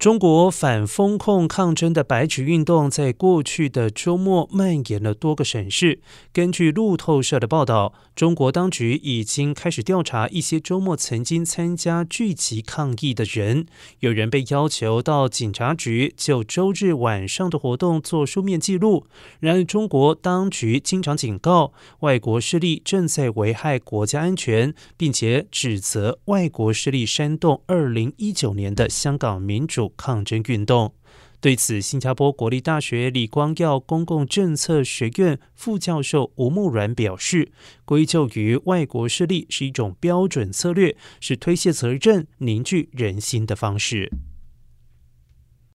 中国反封控抗争的白纸运动，在过去的周末蔓延了多个省市。根据路透社的报道，中国当局已经开始调查一些周末曾经参加聚集抗议的人。有人被要求到警察局就周日晚上的活动做书面记录。然而，中国当局经常警告外国势力正在危害国家安全，并且指责外国势力煽动二零一九年的香港民主。抗争运动。对此，新加坡国立大学李光耀公共政策学院副教授吴木然表示，归咎于外国势力是一种标准策略，是推卸责任、凝聚人心的方式。